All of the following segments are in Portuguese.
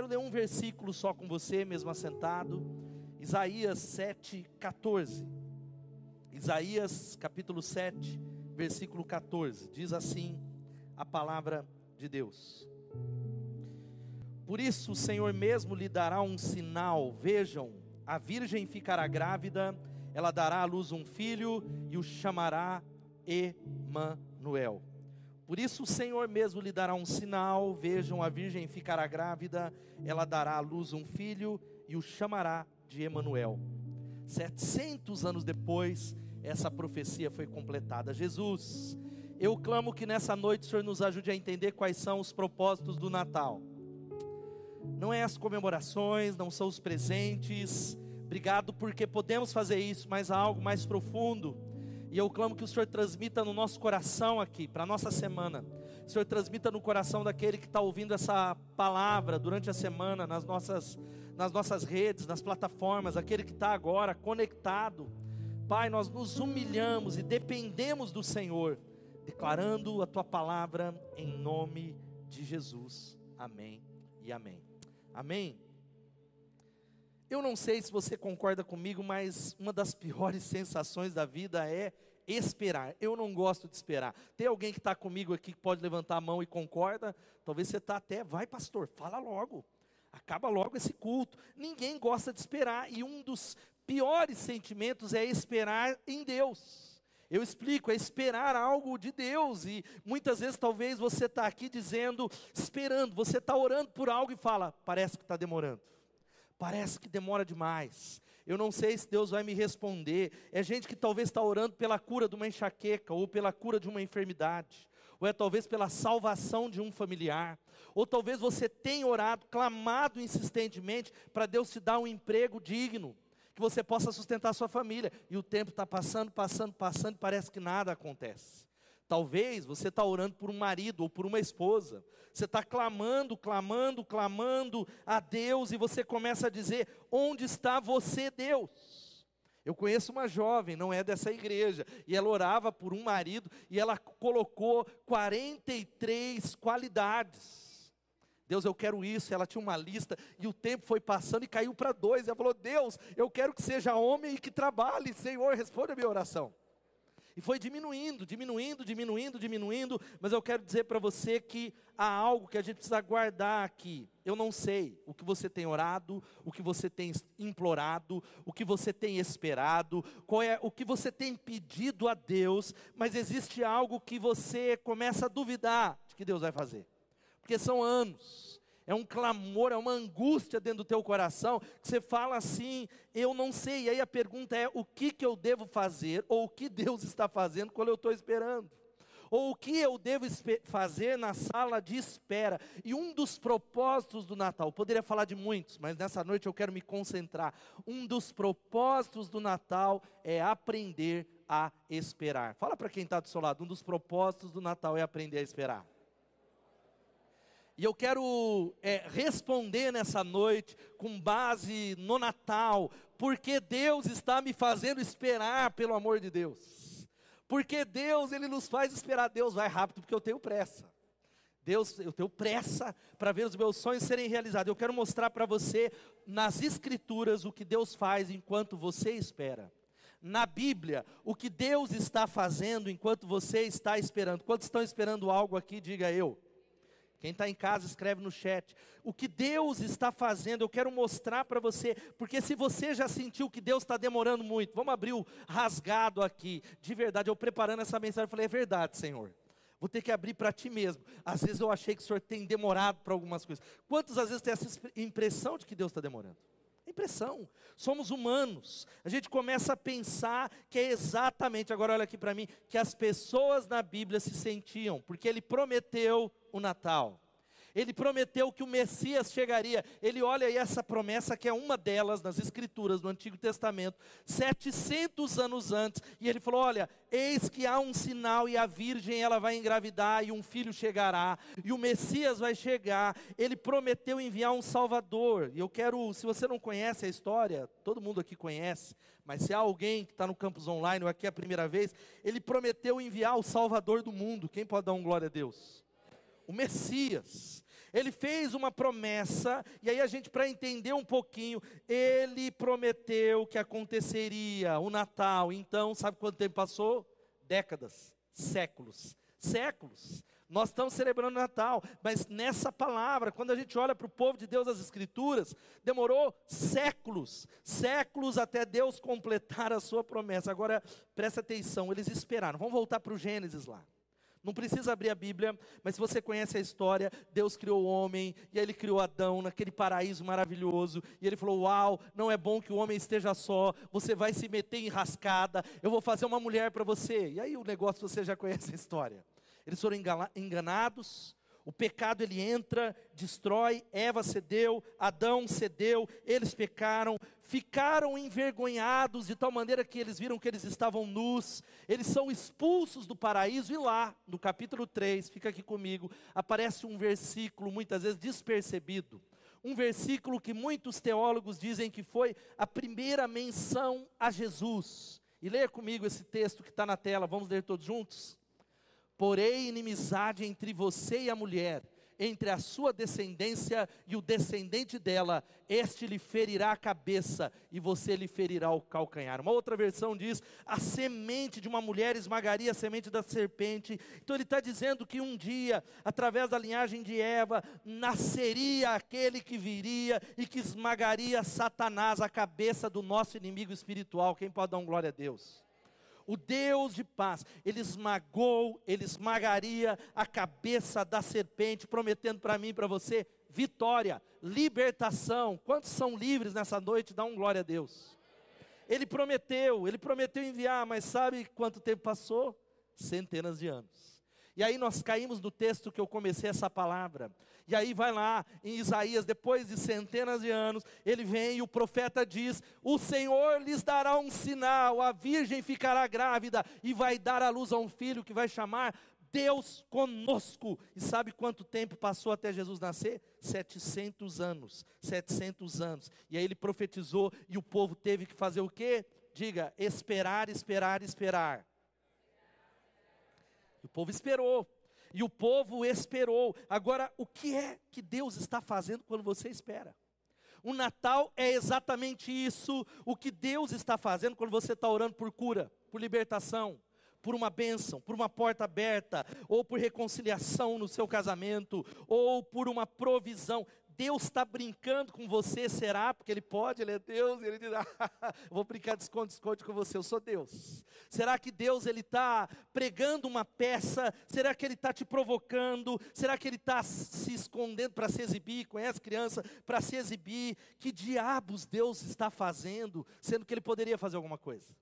quero ler um versículo só com você, mesmo assentado. Isaías 7, 14. Isaías capítulo 7, versículo 14. Diz assim a palavra de Deus. Por isso o Senhor mesmo lhe dará um sinal. Vejam, a virgem ficará grávida, ela dará à luz um filho e o chamará Emanuel. Por isso o Senhor mesmo lhe dará um sinal. Vejam, a virgem ficará grávida, ela dará à luz um filho e o chamará de Emanuel. 700 anos depois, essa profecia foi completada. Jesus, eu clamo que nessa noite o Senhor nos ajude a entender quais são os propósitos do Natal. Não é as comemorações, não são os presentes. Obrigado porque podemos fazer isso, mas há algo mais profundo e eu clamo que o Senhor transmita no nosso coração aqui, para a nossa semana. O Senhor transmita no coração daquele que está ouvindo essa palavra durante a semana, nas nossas, nas nossas redes, nas plataformas, aquele que está agora conectado. Pai, nós nos humilhamos e dependemos do Senhor, declarando a tua palavra em nome de Jesus. Amém e amém. Amém. Eu não sei se você concorda comigo, mas uma das piores sensações da vida é esperar. Eu não gosto de esperar. Tem alguém que está comigo aqui que pode levantar a mão e concorda? Talvez você está até, vai pastor, fala logo. Acaba logo esse culto. Ninguém gosta de esperar. E um dos piores sentimentos é esperar em Deus. Eu explico, é esperar algo de Deus. E muitas vezes talvez você está aqui dizendo, esperando, você está orando por algo e fala, parece que está demorando. Parece que demora demais. Eu não sei se Deus vai me responder. É gente que talvez está orando pela cura de uma enxaqueca, ou pela cura de uma enfermidade, ou é talvez pela salvação de um familiar, ou talvez você tenha orado, clamado insistentemente para Deus te dar um emprego digno, que você possa sustentar sua família, e o tempo está passando, passando, passando, e parece que nada acontece. Talvez você está orando por um marido ou por uma esposa. Você está clamando, clamando, clamando a Deus e você começa a dizer: Onde está você, Deus? Eu conheço uma jovem, não é dessa igreja, e ela orava por um marido e ela colocou 43 qualidades. Deus, eu quero isso. Ela tinha uma lista e o tempo foi passando e caiu para dois. Ela falou: Deus, eu quero que seja homem e que trabalhe. Senhor, responda a minha oração. E foi diminuindo, diminuindo, diminuindo, diminuindo, mas eu quero dizer para você que há algo que a gente precisa guardar aqui. Eu não sei o que você tem orado, o que você tem implorado, o que você tem esperado, qual é o que você tem pedido a Deus, mas existe algo que você começa a duvidar de que Deus vai fazer. Porque são anos é um clamor, é uma angústia dentro do teu coração, que você fala assim, eu não sei. E aí a pergunta é: o que, que eu devo fazer, ou o que Deus está fazendo quando eu estou esperando? Ou o que eu devo fazer na sala de espera? E um dos propósitos do Natal, poderia falar de muitos, mas nessa noite eu quero me concentrar. Um dos propósitos do Natal é aprender a esperar. Fala para quem está do seu lado, um dos propósitos do Natal é aprender a esperar. E eu quero é, responder nessa noite com base no Natal, porque Deus está me fazendo esperar, pelo amor de Deus. Porque Deus, Ele nos faz esperar. Deus vai rápido, porque eu tenho pressa. Deus, eu tenho pressa para ver os meus sonhos serem realizados. Eu quero mostrar para você, nas Escrituras, o que Deus faz enquanto você espera. Na Bíblia, o que Deus está fazendo enquanto você está esperando. Quantos estão esperando algo aqui, diga eu. Quem está em casa, escreve no chat. O que Deus está fazendo, eu quero mostrar para você, porque se você já sentiu que Deus está demorando muito, vamos abrir o rasgado aqui. De verdade, eu preparando essa mensagem, eu falei: é verdade, Senhor. Vou ter que abrir para ti mesmo. Às vezes eu achei que o Senhor tem demorado para algumas coisas. Quantas às vezes tem essa impressão de que Deus está demorando? Impressão. Somos humanos. A gente começa a pensar que é exatamente, agora olha aqui para mim, que as pessoas na Bíblia se sentiam, porque ele prometeu o Natal. Ele prometeu que o Messias chegaria. Ele olha aí essa promessa, que é uma delas nas Escrituras do Antigo Testamento, 700 anos antes. E ele falou: Olha, eis que há um sinal, e a virgem ela vai engravidar, e um filho chegará, e o Messias vai chegar. Ele prometeu enviar um Salvador. E eu quero, se você não conhece a história, todo mundo aqui conhece, mas se há alguém que está no campus online ou aqui é a primeira vez, ele prometeu enviar o Salvador do mundo. Quem pode dar um glória a Deus? O Messias. Ele fez uma promessa, e aí a gente, para entender um pouquinho, ele prometeu que aconteceria o Natal. Então, sabe quanto tempo passou? Décadas, séculos, séculos. Nós estamos celebrando o Natal, mas nessa palavra, quando a gente olha para o povo de Deus, as Escrituras, demorou séculos, séculos até Deus completar a sua promessa. Agora, presta atenção, eles esperaram. Vamos voltar para o Gênesis lá. Não precisa abrir a Bíblia, mas se você conhece a história, Deus criou o homem, e aí ele criou Adão naquele paraíso maravilhoso, e ele falou: Uau, não é bom que o homem esteja só, você vai se meter em rascada, eu vou fazer uma mulher para você. E aí o negócio você já conhece a história. Eles foram enganados, o pecado ele entra, destrói, Eva cedeu, Adão cedeu, eles pecaram, ficaram envergonhados de tal maneira que eles viram que eles estavam nus, eles são expulsos do paraíso, e lá, no capítulo 3, fica aqui comigo, aparece um versículo muitas vezes despercebido, um versículo que muitos teólogos dizem que foi a primeira menção a Jesus. E leia comigo esse texto que está na tela, vamos ler todos juntos? Porém, inimizade entre você e a mulher, entre a sua descendência e o descendente dela, este lhe ferirá a cabeça e você lhe ferirá o calcanhar. Uma outra versão diz: a semente de uma mulher esmagaria a semente da serpente. Então ele está dizendo que um dia, através da linhagem de Eva, nasceria aquele que viria e que esmagaria Satanás, a cabeça do nosso inimigo espiritual. Quem pode dar um glória a Deus? O Deus de paz, ele esmagou, ele esmagaria a cabeça da serpente, prometendo para mim e para você vitória, libertação. Quantos são livres nessa noite? Dá um glória a Deus. Ele prometeu, ele prometeu enviar, mas sabe quanto tempo passou? Centenas de anos. E aí nós caímos no texto que eu comecei essa palavra. E aí vai lá em Isaías, depois de centenas de anos, ele vem e o profeta diz: O Senhor lhes dará um sinal, a virgem ficará grávida e vai dar à luz a um filho que vai chamar Deus conosco. E sabe quanto tempo passou até Jesus nascer? 700 anos. 700 anos. E aí ele profetizou e o povo teve que fazer o quê? Diga, esperar, esperar, esperar. O povo esperou e o povo esperou. Agora, o que é que Deus está fazendo quando você espera? O Natal é exatamente isso, o que Deus está fazendo quando você está orando por cura, por libertação, por uma bênção, por uma porta aberta, ou por reconciliação no seu casamento, ou por uma provisão. Deus está brincando com você, será? Porque Ele pode, Ele é Deus, e Ele diz, ah, vou brincar de esconde-esconde com você, eu sou Deus. Será que Deus Ele está pregando uma peça? Será que Ele está te provocando? Será que Ele está se escondendo para se exibir? Conhece criança? Para se exibir? Que diabos Deus está fazendo, sendo que Ele poderia fazer alguma coisa?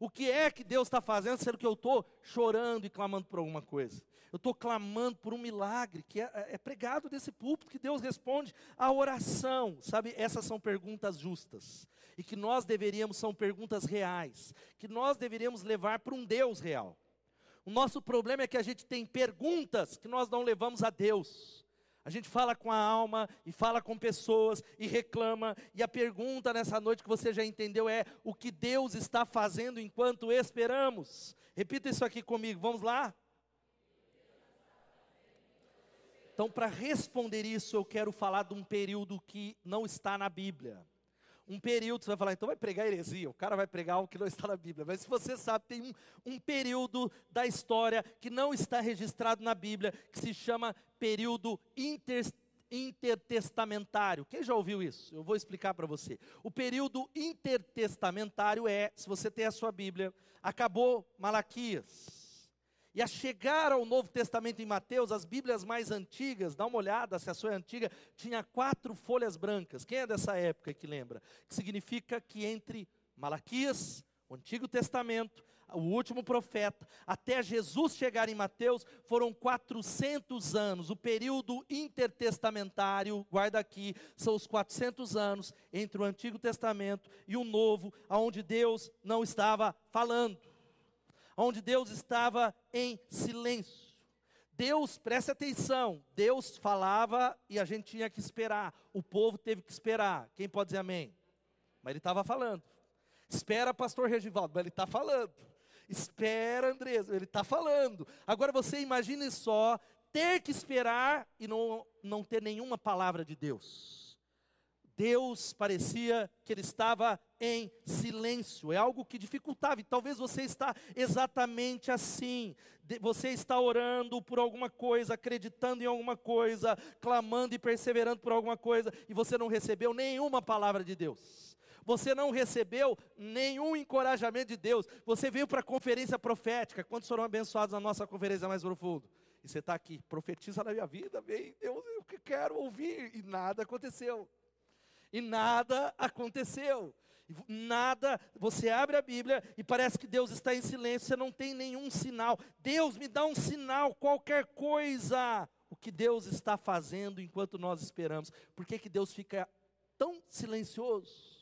O que é que Deus está fazendo, sendo que eu estou chorando e clamando por alguma coisa? Eu estou clamando por um milagre que é, é, pregado desse púlpito, que Deus responde à oração. Sabe, essas são perguntas justas. E que nós deveríamos, são perguntas reais. Que nós deveríamos levar para um Deus real. O nosso problema é que a gente tem perguntas que nós não levamos a Deus. A gente fala com a alma e fala com pessoas e reclama, e a pergunta nessa noite que você já entendeu é: o que Deus está fazendo enquanto esperamos? Repita isso aqui comigo, vamos lá? Então, para responder isso, eu quero falar de um período que não está na Bíblia um período, você vai falar, então vai pregar heresia, o cara vai pregar algo que não está na Bíblia. Mas se você sabe, tem um, um período da história que não está registrado na Bíblia, que se chama período inter, intertestamentário. Quem já ouviu isso? Eu vou explicar para você. O período intertestamentário é, se você tem a sua Bíblia, acabou Malaquias e a chegar ao Novo Testamento em Mateus, as Bíblias mais antigas, dá uma olhada se a sua é antiga, tinha quatro folhas brancas. Quem é dessa época que lembra? Que significa que entre Malaquias, o Antigo Testamento, o último profeta, até Jesus chegar em Mateus, foram 400 anos. O período intertestamentário, guarda aqui, são os 400 anos entre o Antigo Testamento e o Novo, aonde Deus não estava falando onde Deus estava em silêncio. Deus, preste atenção, Deus falava e a gente tinha que esperar, o povo teve que esperar. Quem pode dizer amém? Mas ele estava falando. Espera, pastor Regivaldo, mas ele está falando. Espera, Andrés, ele está falando. Agora você imagine só ter que esperar e não, não ter nenhuma palavra de Deus. Deus parecia que ele estava em silêncio, é algo que dificultava, e talvez você está exatamente assim. Você está orando por alguma coisa, acreditando em alguma coisa, clamando e perseverando por alguma coisa, e você não recebeu nenhuma palavra de Deus você não recebeu nenhum encorajamento de Deus. Você veio para a conferência profética. Quantos foram abençoados na nossa conferência mais profundo? E você está aqui, profetiza na minha vida, vem, Deus, eu que quero ouvir. E nada aconteceu. E nada aconteceu. Nada, você abre a Bíblia e parece que Deus está em silêncio, você não tem nenhum sinal. Deus me dá um sinal, qualquer coisa. O que Deus está fazendo enquanto nós esperamos. Por que, que Deus fica tão silencioso?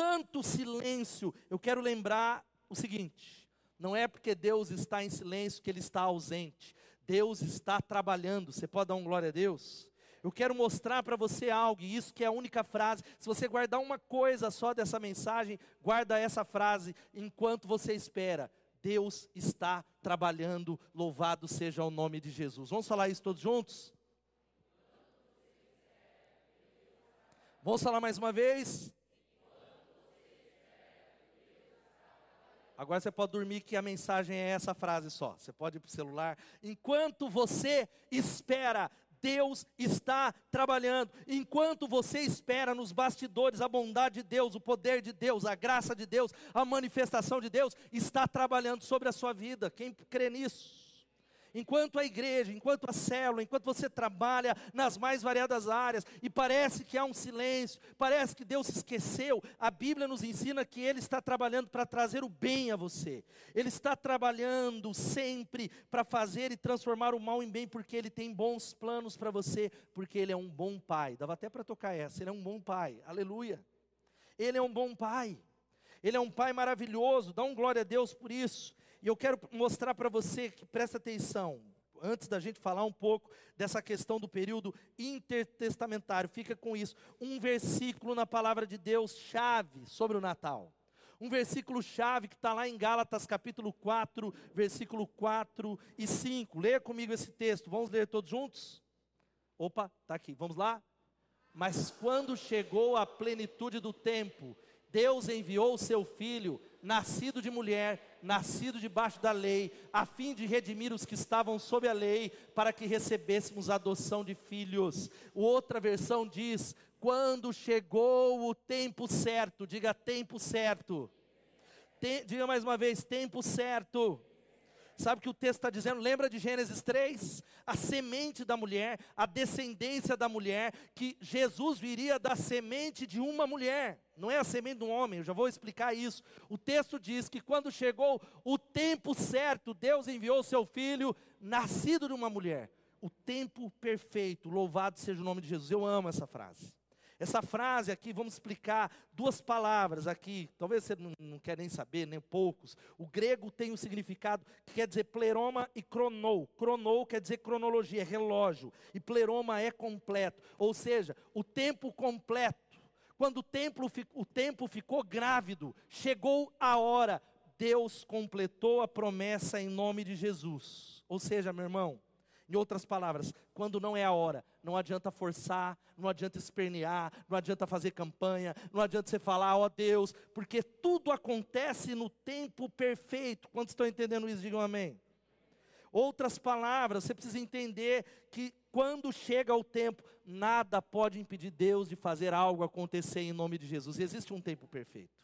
tanto silêncio. Eu quero lembrar o seguinte: não é porque Deus está em silêncio que Ele está ausente. Deus está trabalhando. Você pode dar um glória a Deus? Eu quero mostrar para você algo, e isso que é a única frase. Se você guardar uma coisa só dessa mensagem, guarda essa frase enquanto você espera. Deus está trabalhando, louvado seja o nome de Jesus. Vamos falar isso todos juntos? Vamos falar mais uma vez? Agora você pode dormir que a mensagem é essa frase só. Você pode ir para o celular. Enquanto você espera, Deus está trabalhando. Enquanto você espera nos bastidores a bondade de Deus, o poder de Deus, a graça de Deus, a manifestação de Deus, está trabalhando sobre a sua vida. Quem crê nisso? Enquanto a igreja, enquanto a célula, enquanto você trabalha nas mais variadas áreas e parece que há um silêncio, parece que Deus esqueceu, a Bíblia nos ensina que Ele está trabalhando para trazer o bem a você, Ele está trabalhando sempre para fazer e transformar o mal em bem, porque Ele tem bons planos para você, porque Ele é um bom Pai. Dava até para tocar essa, Ele é um bom Pai, aleluia. Ele é um bom Pai. Ele é um Pai maravilhoso, dá um glória a Deus por isso. E eu quero mostrar para você que presta atenção, antes da gente falar um pouco dessa questão do período intertestamentário, fica com isso. Um versículo na palavra de Deus chave sobre o Natal. Um versículo chave que está lá em Gálatas capítulo 4, versículo 4 e 5. Leia comigo esse texto. Vamos ler todos juntos? Opa, está aqui. Vamos lá? Mas quando chegou a plenitude do tempo, Deus enviou o seu filho, nascido de mulher, nascido debaixo da lei, a fim de redimir os que estavam sob a lei, para que recebêssemos a adoção de filhos. Outra versão diz: quando chegou o tempo certo, diga tempo certo. Tem, diga mais uma vez, tempo certo. Sabe o que o texto está dizendo? Lembra de Gênesis 3? A semente da mulher, a descendência da mulher, que Jesus viria da semente de uma mulher, não é a semente de um homem, eu já vou explicar isso. O texto diz que quando chegou o tempo certo, Deus enviou seu filho, nascido de uma mulher. O tempo perfeito, louvado seja o nome de Jesus. Eu amo essa frase. Essa frase aqui, vamos explicar duas palavras aqui, talvez você não, não quer nem saber, nem poucos. O grego tem um significado que quer dizer pleroma e cronou. Cronou quer dizer cronologia, relógio. E pleroma é completo, ou seja, o tempo completo. Quando o, o tempo ficou grávido, chegou a hora, Deus completou a promessa em nome de Jesus. Ou seja, meu irmão, em outras palavras, quando não é a hora, não adianta forçar, não adianta espernear, não adianta fazer campanha, não adianta você falar, ó oh, Deus, porque tudo acontece no tempo perfeito. Quantos estão entendendo isso? Digam amém. Outras palavras, você precisa entender que quando chega o tempo, nada pode impedir Deus de fazer algo acontecer em nome de Jesus. Existe um tempo perfeito.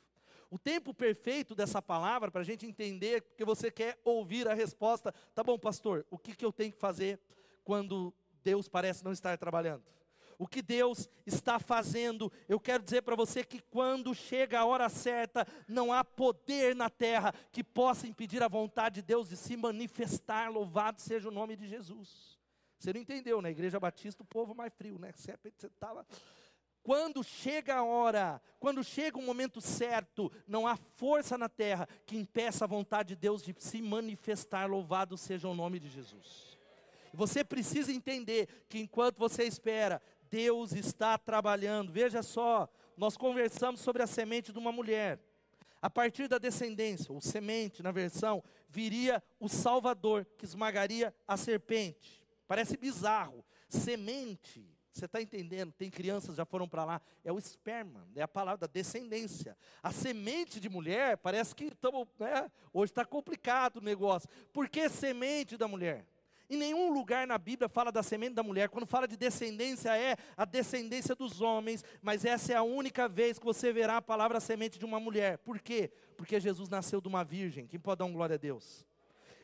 O tempo perfeito dessa palavra, para a gente entender, porque você quer ouvir a resposta, tá bom, pastor, o que, que eu tenho que fazer quando Deus parece não estar trabalhando? O que Deus está fazendo, eu quero dizer para você que quando chega a hora certa, não há poder na terra que possa impedir a vontade de Deus de se manifestar. Louvado seja o nome de Jesus. Você não entendeu, na né? Igreja Batista, o povo mais frio, né? Você estava quando chega a hora, quando chega o momento certo, não há força na terra que impeça a vontade de Deus de se manifestar. Louvado seja o nome de Jesus. Você precisa entender que enquanto você espera, Deus está trabalhando. Veja só, nós conversamos sobre a semente de uma mulher. A partir da descendência, ou semente na versão, viria o Salvador que esmagaria a serpente. Parece bizarro. Semente, você está entendendo? Tem crianças já foram para lá. É o esperma, é a palavra da descendência. A semente de mulher, parece que estamos. Né? Hoje está complicado o negócio. Por que semente da mulher? Em nenhum lugar na Bíblia fala da semente da mulher. Quando fala de descendência, é a descendência dos homens. Mas essa é a única vez que você verá a palavra semente de uma mulher. Por quê? Porque Jesus nasceu de uma virgem. Quem pode dar um glória a Deus?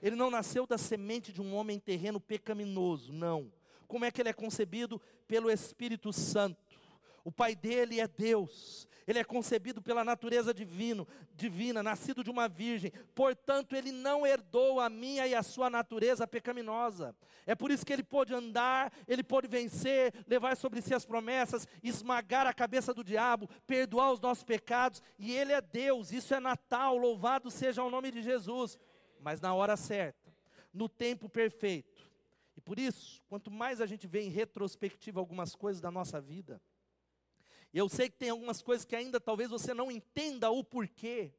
Ele não nasceu da semente de um homem terreno pecaminoso, não. Como é que ele é concebido? Pelo Espírito Santo. O pai dele é Deus. Ele é concebido pela natureza divino, divina, nascido de uma virgem. Portanto, ele não herdou a minha e a sua natureza pecaminosa. É por isso que ele pôde andar, ele pôde vencer, levar sobre si as promessas, esmagar a cabeça do diabo, perdoar os nossos pecados. E ele é Deus. Isso é Natal. Louvado seja o nome de Jesus. Mas na hora certa, no tempo perfeito. Por isso, quanto mais a gente vê em retrospectiva algumas coisas da nossa vida, eu sei que tem algumas coisas que ainda talvez você não entenda o porquê.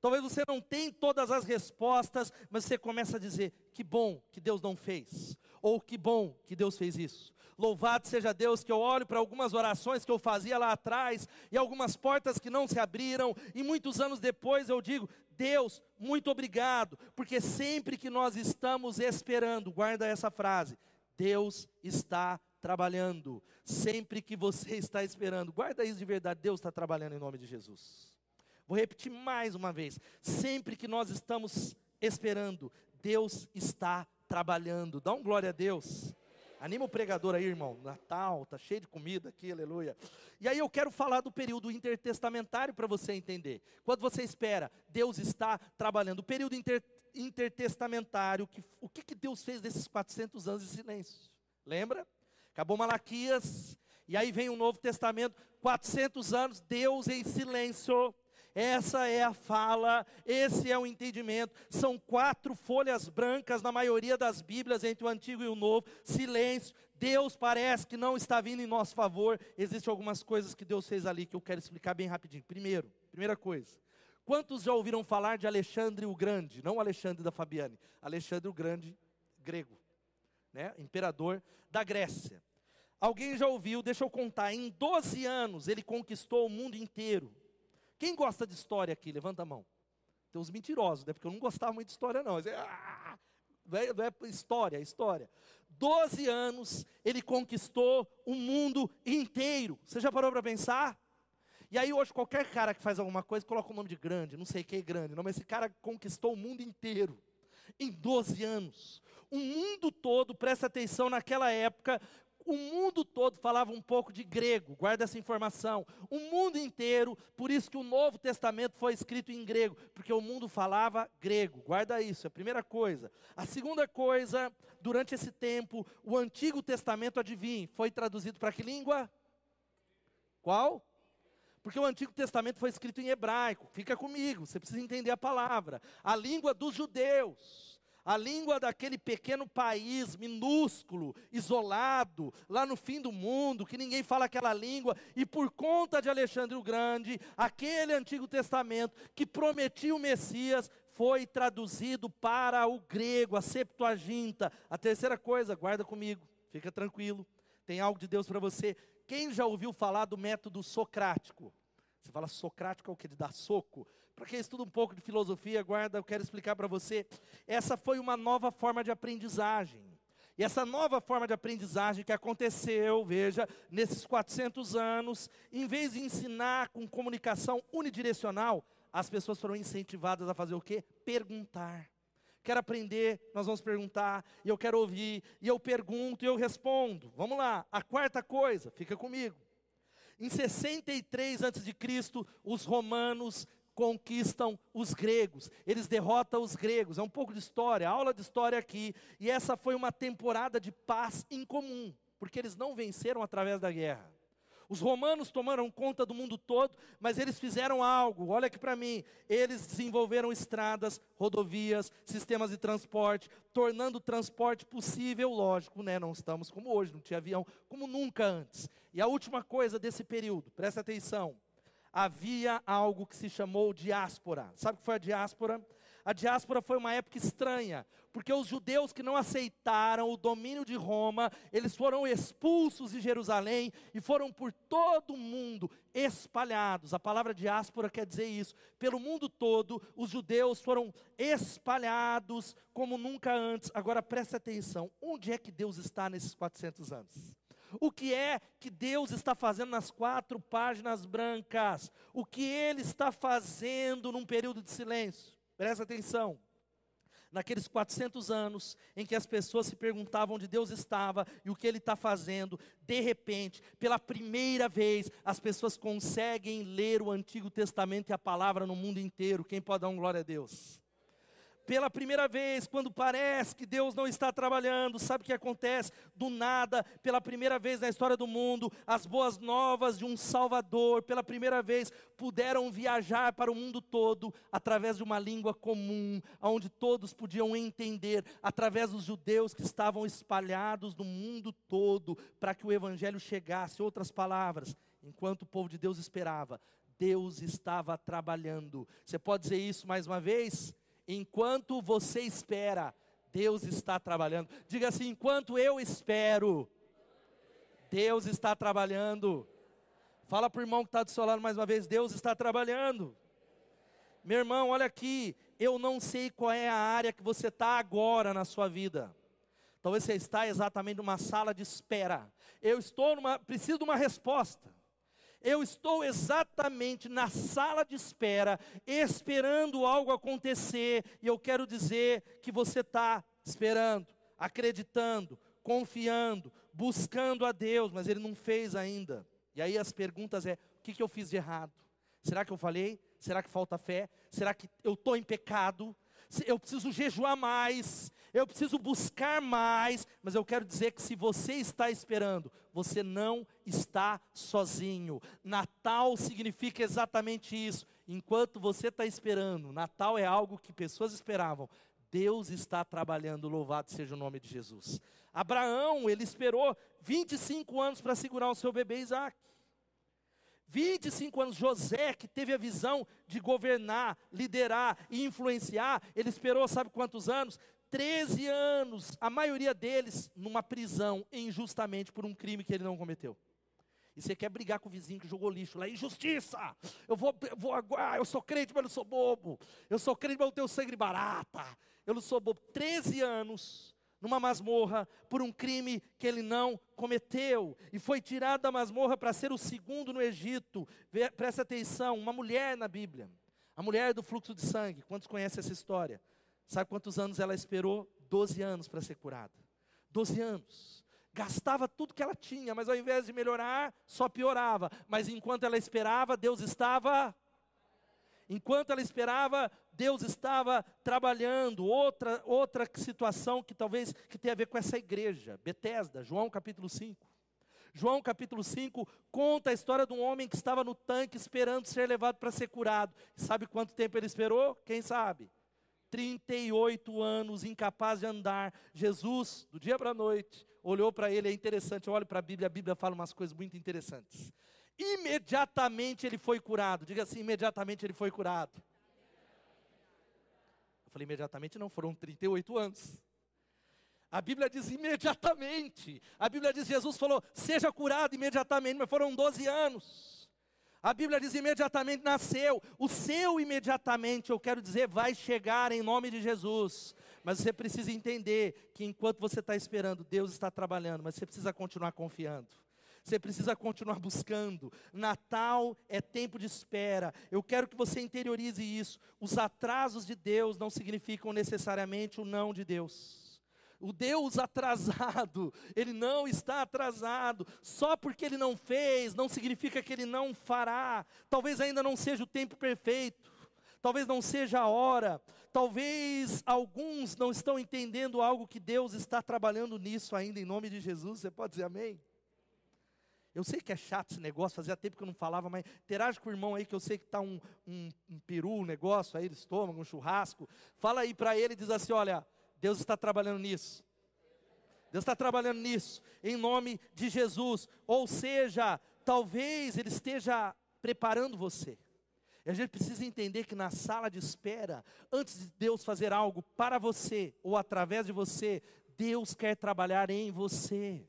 Talvez você não tenha todas as respostas, mas você começa a dizer: que bom que Deus não fez, ou que bom que Deus fez isso. Louvado seja Deus que eu olho para algumas orações que eu fazia lá atrás, e algumas portas que não se abriram, e muitos anos depois eu digo: Deus, muito obrigado, porque sempre que nós estamos esperando, guarda essa frase: Deus está trabalhando. Sempre que você está esperando, guarda isso de verdade, Deus está trabalhando em nome de Jesus. Vou repetir mais uma vez: sempre que nós estamos esperando, Deus está trabalhando. Dá um glória a Deus. Anima o pregador aí, irmão. Natal, tá cheio de comida aqui, aleluia. E aí eu quero falar do período intertestamentário para você entender. Quando você espera, Deus está trabalhando. O período inter, intertestamentário, que, o que, que Deus fez desses 400 anos de silêncio? Lembra? Acabou Malaquias, e aí vem o Novo Testamento, 400 anos, Deus em silêncio. Essa é a fala, esse é o entendimento. São quatro folhas brancas na maioria das Bíblias entre o Antigo e o Novo. Silêncio. Deus parece que não está vindo em nosso favor. Existem algumas coisas que Deus fez ali que eu quero explicar bem rapidinho. Primeiro, primeira coisa. Quantos já ouviram falar de Alexandre o Grande? Não Alexandre da Fabiane, Alexandre o Grande, grego, né? imperador da Grécia. Alguém já ouviu, deixa eu contar, em 12 anos ele conquistou o mundo inteiro. Quem gosta de história aqui? Levanta a mão. Tem uns mentirosos, né? Porque eu não gostava muito de história, não. Ah, não é história, história. 12 anos ele conquistou o mundo inteiro. Você já parou para pensar? E aí hoje qualquer cara que faz alguma coisa coloca o nome de grande, não sei quem é grande, não, mas esse cara conquistou o mundo inteiro em 12 anos. O mundo todo, presta atenção, naquela época, o mundo todo falava um pouco de grego, guarda essa informação. O mundo inteiro, por isso que o Novo Testamento foi escrito em grego, porque o mundo falava grego, guarda isso, é a primeira coisa. A segunda coisa, durante esse tempo, o Antigo Testamento, adivinhe, foi traduzido para que língua? Qual? Porque o Antigo Testamento foi escrito em hebraico, fica comigo, você precisa entender a palavra. A língua dos judeus a língua daquele pequeno país minúsculo, isolado, lá no fim do mundo, que ninguém fala aquela língua, e por conta de Alexandre o Grande, aquele Antigo Testamento que prometia o Messias, foi traduzido para o grego, a Septuaginta. A terceira coisa, guarda comigo, fica tranquilo, tem algo de Deus para você. Quem já ouviu falar do método socrático? Você fala socrático é o que? De dar soco? Para quem estuda um pouco de filosofia, guarda, eu quero explicar para você. Essa foi uma nova forma de aprendizagem. E essa nova forma de aprendizagem que aconteceu, veja, nesses 400 anos, em vez de ensinar com comunicação unidirecional, as pessoas foram incentivadas a fazer o quê? Perguntar. Quero aprender, nós vamos perguntar, e eu quero ouvir, e eu pergunto e eu respondo. Vamos lá, a quarta coisa, fica comigo. Em 63 a.C., os romanos conquistam os gregos, eles derrotam os gregos. É um pouco de história, aula de história aqui. E essa foi uma temporada de paz incomum, porque eles não venceram através da guerra. Os romanos tomaram conta do mundo todo, mas eles fizeram algo, olha aqui para mim. Eles desenvolveram estradas, rodovias, sistemas de transporte, tornando o transporte possível, lógico, né? Não estamos como hoje, não tinha avião, como nunca antes. E a última coisa desse período, presta atenção havia algo que se chamou diáspora. Sabe o que foi a diáspora? A diáspora foi uma época estranha, porque os judeus que não aceitaram o domínio de Roma, eles foram expulsos de Jerusalém e foram por todo o mundo espalhados. A palavra diáspora quer dizer isso. Pelo mundo todo, os judeus foram espalhados como nunca antes. Agora preste atenção: onde é que Deus está nesses 400 anos? O que é que Deus está fazendo nas quatro páginas brancas? O que Ele está fazendo num período de silêncio? Presta atenção. Naqueles 400 anos em que as pessoas se perguntavam onde Deus estava e o que Ele está fazendo, de repente, pela primeira vez, as pessoas conseguem ler o Antigo Testamento e a palavra no mundo inteiro. Quem pode dar um glória a Deus? Pela primeira vez, quando parece que Deus não está trabalhando, sabe o que acontece? Do nada, pela primeira vez na história do mundo, as boas novas de um Salvador, pela primeira vez, puderam viajar para o mundo todo através de uma língua comum, onde todos podiam entender, através dos judeus que estavam espalhados no mundo todo, para que o Evangelho chegasse. Outras palavras, enquanto o povo de Deus esperava, Deus estava trabalhando. Você pode dizer isso mais uma vez? Enquanto você espera, Deus está trabalhando. Diga assim: enquanto eu espero, Deus está trabalhando. Fala para o irmão que está do seu lado mais uma vez: Deus está trabalhando. Meu irmão, olha aqui. Eu não sei qual é a área que você está agora na sua vida. Talvez você está exatamente numa sala de espera. Eu estou numa, preciso de uma resposta. Eu estou exatamente na sala de espera, esperando algo acontecer, e eu quero dizer que você está esperando, acreditando, confiando, buscando a Deus, mas Ele não fez ainda. E aí as perguntas é: o que, que eu fiz de errado? Será que eu falei? Será que falta fé? Será que eu estou em pecado? eu preciso jejuar mais, eu preciso buscar mais, mas eu quero dizer que se você está esperando, você não está sozinho. Natal significa exatamente isso. Enquanto você está esperando, Natal é algo que pessoas esperavam. Deus está trabalhando, louvado seja o nome de Jesus. Abraão, ele esperou 25 anos para segurar o seu bebê Isaac. 25 anos, José, que teve a visão de governar, liderar e influenciar, ele esperou, sabe quantos anos? 13 anos, a maioria deles numa prisão, injustamente por um crime que ele não cometeu. E você quer brigar com o vizinho que jogou lixo lá, injustiça! Eu vou, eu vou eu sou crente, mas não sou bobo. Eu sou crente, mas não tenho sangue barata. Eu não sou bobo. 13 anos numa masmorra por um crime que ele não cometeu e foi tirado da masmorra para ser o segundo no Egito. Presta atenção, uma mulher na Bíblia, a mulher do fluxo de sangue. Quantos conhecem essa história? Sabe quantos anos ela esperou? Doze anos para ser curada. Doze anos. Gastava tudo que ela tinha, mas ao invés de melhorar, só piorava. Mas enquanto ela esperava, Deus estava Enquanto ela esperava, Deus estava trabalhando. Outra, outra situação que talvez que tem a ver com essa igreja, Betesda, João capítulo 5. João capítulo 5 conta a história de um homem que estava no tanque esperando ser levado para ser curado. Sabe quanto tempo ele esperou? Quem sabe? 38 anos, incapaz de andar. Jesus, do dia para a noite, olhou para ele, é interessante, eu olho para a Bíblia, a Bíblia fala umas coisas muito interessantes imediatamente ele foi curado. Diga assim: imediatamente ele foi curado. Eu falei, imediatamente não, foram 38 anos. A Bíblia diz imediatamente. A Bíblia diz: Jesus falou, seja curado imediatamente, mas foram 12 anos. A Bíblia diz imediatamente nasceu. O seu imediatamente, eu quero dizer, vai chegar em nome de Jesus. Mas você precisa entender que enquanto você está esperando, Deus está trabalhando, mas você precisa continuar confiando. Você precisa continuar buscando. Natal é tempo de espera. Eu quero que você interiorize isso. Os atrasos de Deus não significam necessariamente o não de Deus. O Deus atrasado, ele não está atrasado. Só porque ele não fez, não significa que ele não fará. Talvez ainda não seja o tempo perfeito. Talvez não seja a hora. Talvez alguns não estão entendendo algo que Deus está trabalhando nisso ainda em nome de Jesus. Você pode dizer amém? Eu sei que é chato esse negócio, fazia tempo que eu não falava, mas interage com o irmão aí, que eu sei que está um, um, um, peru, um negócio aí do estômago, um churrasco. Fala aí para ele e diz assim: olha, Deus está trabalhando nisso. Deus está trabalhando nisso, em nome de Jesus. Ou seja, talvez Ele esteja preparando você. E a gente precisa entender que na sala de espera, antes de Deus fazer algo para você ou através de você, Deus quer trabalhar em você.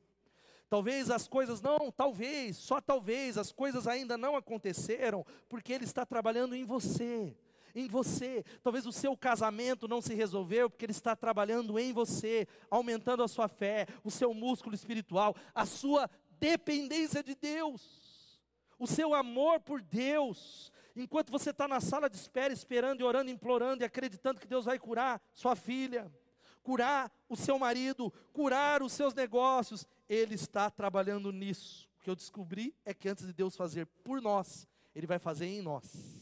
Talvez as coisas não, talvez, só talvez as coisas ainda não aconteceram, porque Ele está trabalhando em você em você. Talvez o seu casamento não se resolveu porque ele está trabalhando em você, aumentando a sua fé, o seu músculo espiritual, a sua dependência de Deus, o seu amor por Deus. Enquanto você está na sala de espera, esperando e orando, implorando e acreditando que Deus vai curar sua filha, curar o seu marido, curar os seus negócios, Ele está trabalhando nisso. O que eu descobri é que antes de Deus fazer por nós, Ele vai fazer em nós.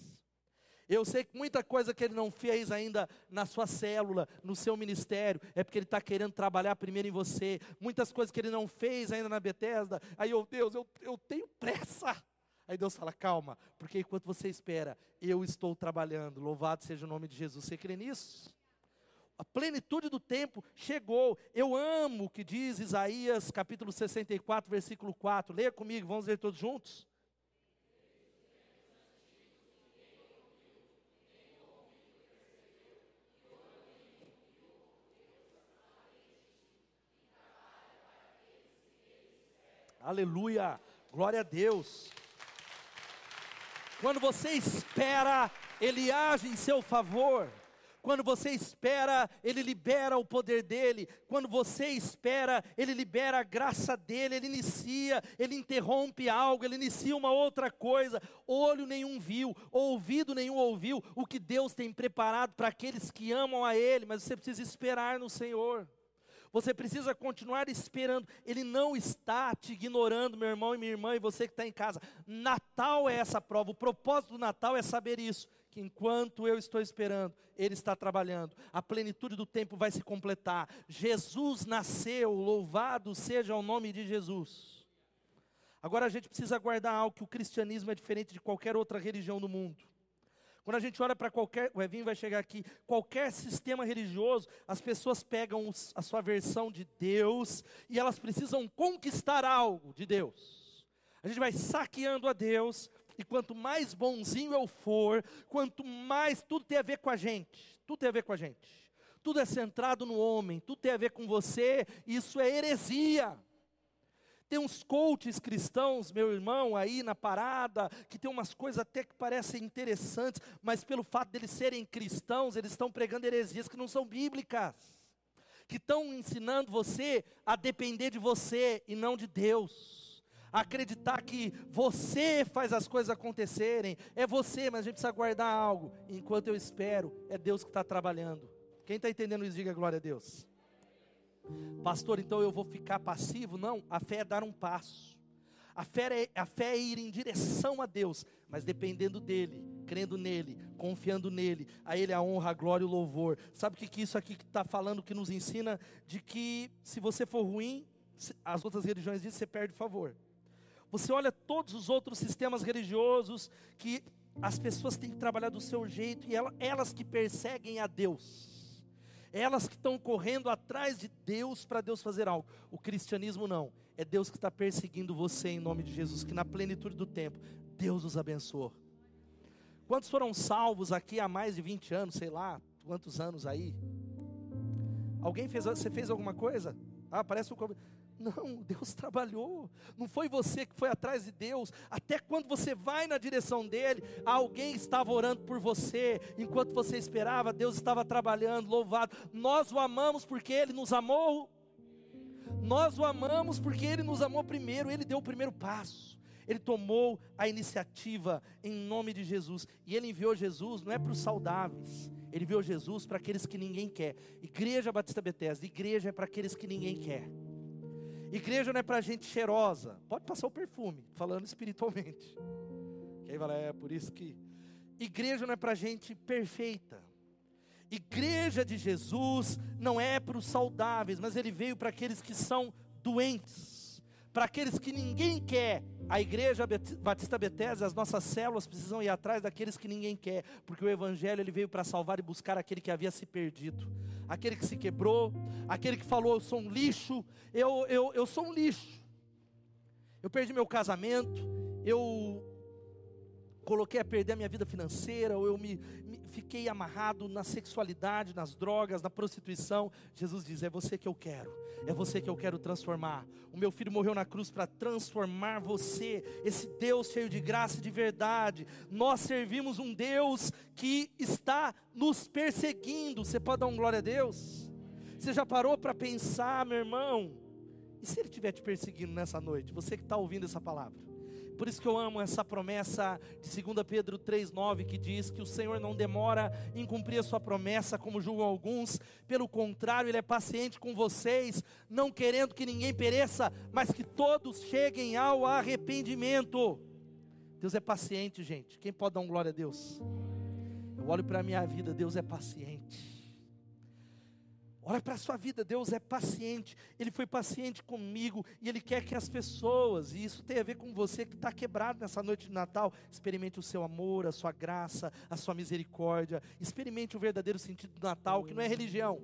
Eu sei que muita coisa que ele não fez ainda na sua célula, no seu ministério, é porque ele está querendo trabalhar primeiro em você. Muitas coisas que ele não fez ainda na Bethesda. Aí eu, Deus, eu, eu tenho pressa. Aí Deus fala, calma, porque enquanto você espera, eu estou trabalhando. Louvado seja o nome de Jesus. Você crê nisso? A plenitude do tempo chegou. Eu amo o que diz Isaías capítulo 64, versículo 4. Leia comigo, vamos ler todos juntos. Aleluia. Glória a Deus. Quando você espera, Ele age em seu favor. Quando você espera, Ele libera o poder dEle. Quando você espera, Ele libera a graça dEle. Ele inicia, Ele interrompe algo, Ele inicia uma outra coisa. Olho nenhum viu, ouvido nenhum ouviu o que Deus tem preparado para aqueles que amam a Ele. Mas você precisa esperar no Senhor. Você precisa continuar esperando. Ele não está te ignorando, meu irmão e minha irmã, e você que está em casa. Natal é essa prova. O propósito do Natal é saber isso. Que enquanto eu estou esperando, Ele está trabalhando. A plenitude do tempo vai se completar. Jesus nasceu, louvado seja o nome de Jesus. Agora a gente precisa guardar algo que o cristianismo é diferente de qualquer outra religião do mundo. Quando a gente olha para qualquer, o Evinho vai chegar aqui, qualquer sistema religioso, as pessoas pegam a sua versão de Deus e elas precisam conquistar algo de Deus. A gente vai saqueando a Deus, e quanto mais bonzinho eu for, quanto mais tudo tem a ver com a gente, tudo tem a ver com a gente. Tudo é centrado no homem, tudo tem a ver com você, isso é heresia. Tem uns coaches cristãos, meu irmão, aí na parada, que tem umas coisas até que parecem interessantes, mas pelo fato deles serem cristãos, eles estão pregando heresias que não são bíblicas. Que estão ensinando você a depender de você e não de Deus. Acreditar que você faz as coisas acontecerem. É você, mas a gente precisa guardar algo. Enquanto eu espero, é Deus que está trabalhando. Quem está entendendo isso, diga glória a Deus. Pastor, então eu vou ficar passivo? Não, a fé é dar um passo. A fé, é, a fé é ir em direção a Deus, mas dependendo dEle, crendo nele, confiando nele, a Ele a honra, a glória e o louvor. Sabe o que, que isso aqui está falando, que nos ensina? De que se você for ruim, as outras religiões dizem que você perde favor. Você olha todos os outros sistemas religiosos que as pessoas têm que trabalhar do seu jeito e elas que perseguem a Deus elas que estão correndo atrás de Deus para Deus fazer algo. O cristianismo não. É Deus que está perseguindo você em nome de Jesus, que na plenitude do tempo, Deus os abençoou. Quantos foram salvos aqui há mais de 20 anos, sei lá, quantos anos aí? Alguém fez, você fez alguma coisa? Ah, parece um não, Deus trabalhou. Não foi você que foi atrás de Deus. Até quando você vai na direção dele, alguém estava orando por você. Enquanto você esperava, Deus estava trabalhando. Louvado. Nós o amamos porque ele nos amou. Nós o amamos porque ele nos amou primeiro. Ele deu o primeiro passo. Ele tomou a iniciativa em nome de Jesus. E ele enviou Jesus não é para os saudáveis. Ele enviou Jesus para aqueles que ninguém quer. Igreja Batista Bethesda, igreja é para aqueles que ninguém quer. Igreja não é para gente cheirosa. Pode passar o perfume, falando espiritualmente. Que aí é por isso que. Igreja não é para gente perfeita. Igreja de Jesus não é para os saudáveis, mas ele veio para aqueles que são doentes para aqueles que ninguém quer. A igreja Batista Bethesda, as nossas células precisam ir atrás daqueles que ninguém quer, porque o evangelho ele veio para salvar e buscar aquele que havia se perdido, aquele que se quebrou, aquele que falou eu sou um lixo, eu eu, eu sou um lixo. Eu perdi meu casamento, eu coloquei a perder a minha vida financeira, ou eu me, me, fiquei amarrado na sexualidade, nas drogas, na prostituição. Jesus diz: É você que eu quero, é você que eu quero transformar. O meu filho morreu na cruz para transformar você, esse Deus cheio de graça e de verdade. Nós servimos um Deus que está nos perseguindo. Você pode dar um glória a Deus? Você já parou para pensar, meu irmão? E se ele estiver te perseguindo nessa noite? Você que está ouvindo essa palavra. Por isso que eu amo essa promessa de 2 Pedro 3,9 que diz que o Senhor não demora em cumprir a sua promessa, como julgam alguns, pelo contrário, Ele é paciente com vocês, não querendo que ninguém pereça, mas que todos cheguem ao arrependimento. Deus é paciente, gente. Quem pode dar um glória a Deus? Eu olho para a minha vida, Deus é paciente. Olha para a sua vida, Deus é paciente, Ele foi paciente comigo e Ele quer que as pessoas, e isso tem a ver com você que está quebrado nessa noite de Natal, experimente o seu amor, a sua graça, a sua misericórdia, experimente o verdadeiro sentido do Natal, que não é religião,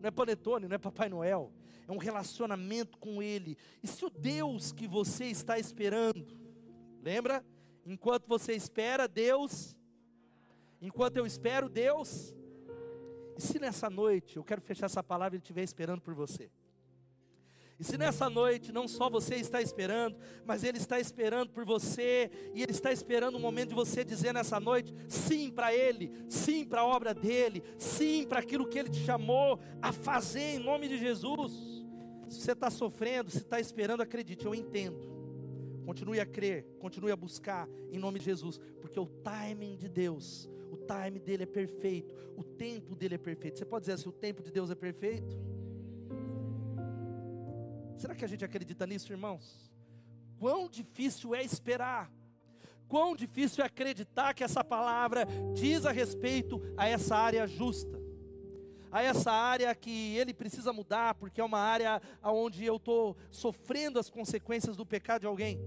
não é panetone, não é Papai Noel, é um relacionamento com Ele. E se o Deus que você está esperando, lembra? Enquanto você espera, Deus, enquanto eu espero, Deus se nessa noite, eu quero fechar essa palavra Ele estiver esperando por você. E se nessa noite não só você está esperando, mas Ele está esperando por você, e Ele está esperando o momento de você dizer nessa noite sim para Ele, sim para a obra dEle, sim para aquilo que Ele te chamou a fazer em nome de Jesus. Se você está sofrendo, se está esperando, acredite, eu entendo. Continue a crer, continue a buscar em nome de Jesus, porque o timing de Deus time dele é perfeito, o tempo dele é perfeito. Você pode dizer assim: o tempo de Deus é perfeito? Será que a gente acredita nisso, irmãos? Quão difícil é esperar, quão difícil é acreditar que essa palavra diz a respeito a essa área justa, a essa área que ele precisa mudar, porque é uma área onde eu estou sofrendo as consequências do pecado de alguém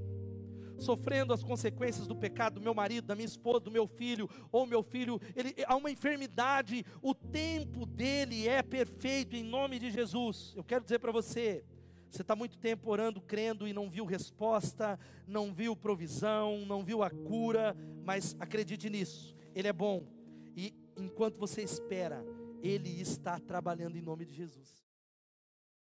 sofrendo as consequências do pecado do meu marido, da minha esposa, do meu filho, ou meu filho, ele há uma enfermidade, o tempo dele é perfeito em nome de Jesus. Eu quero dizer para você, você está muito tempo orando, crendo e não viu resposta, não viu provisão, não viu a cura, mas acredite nisso, Ele é bom. E enquanto você espera, Ele está trabalhando em nome de Jesus.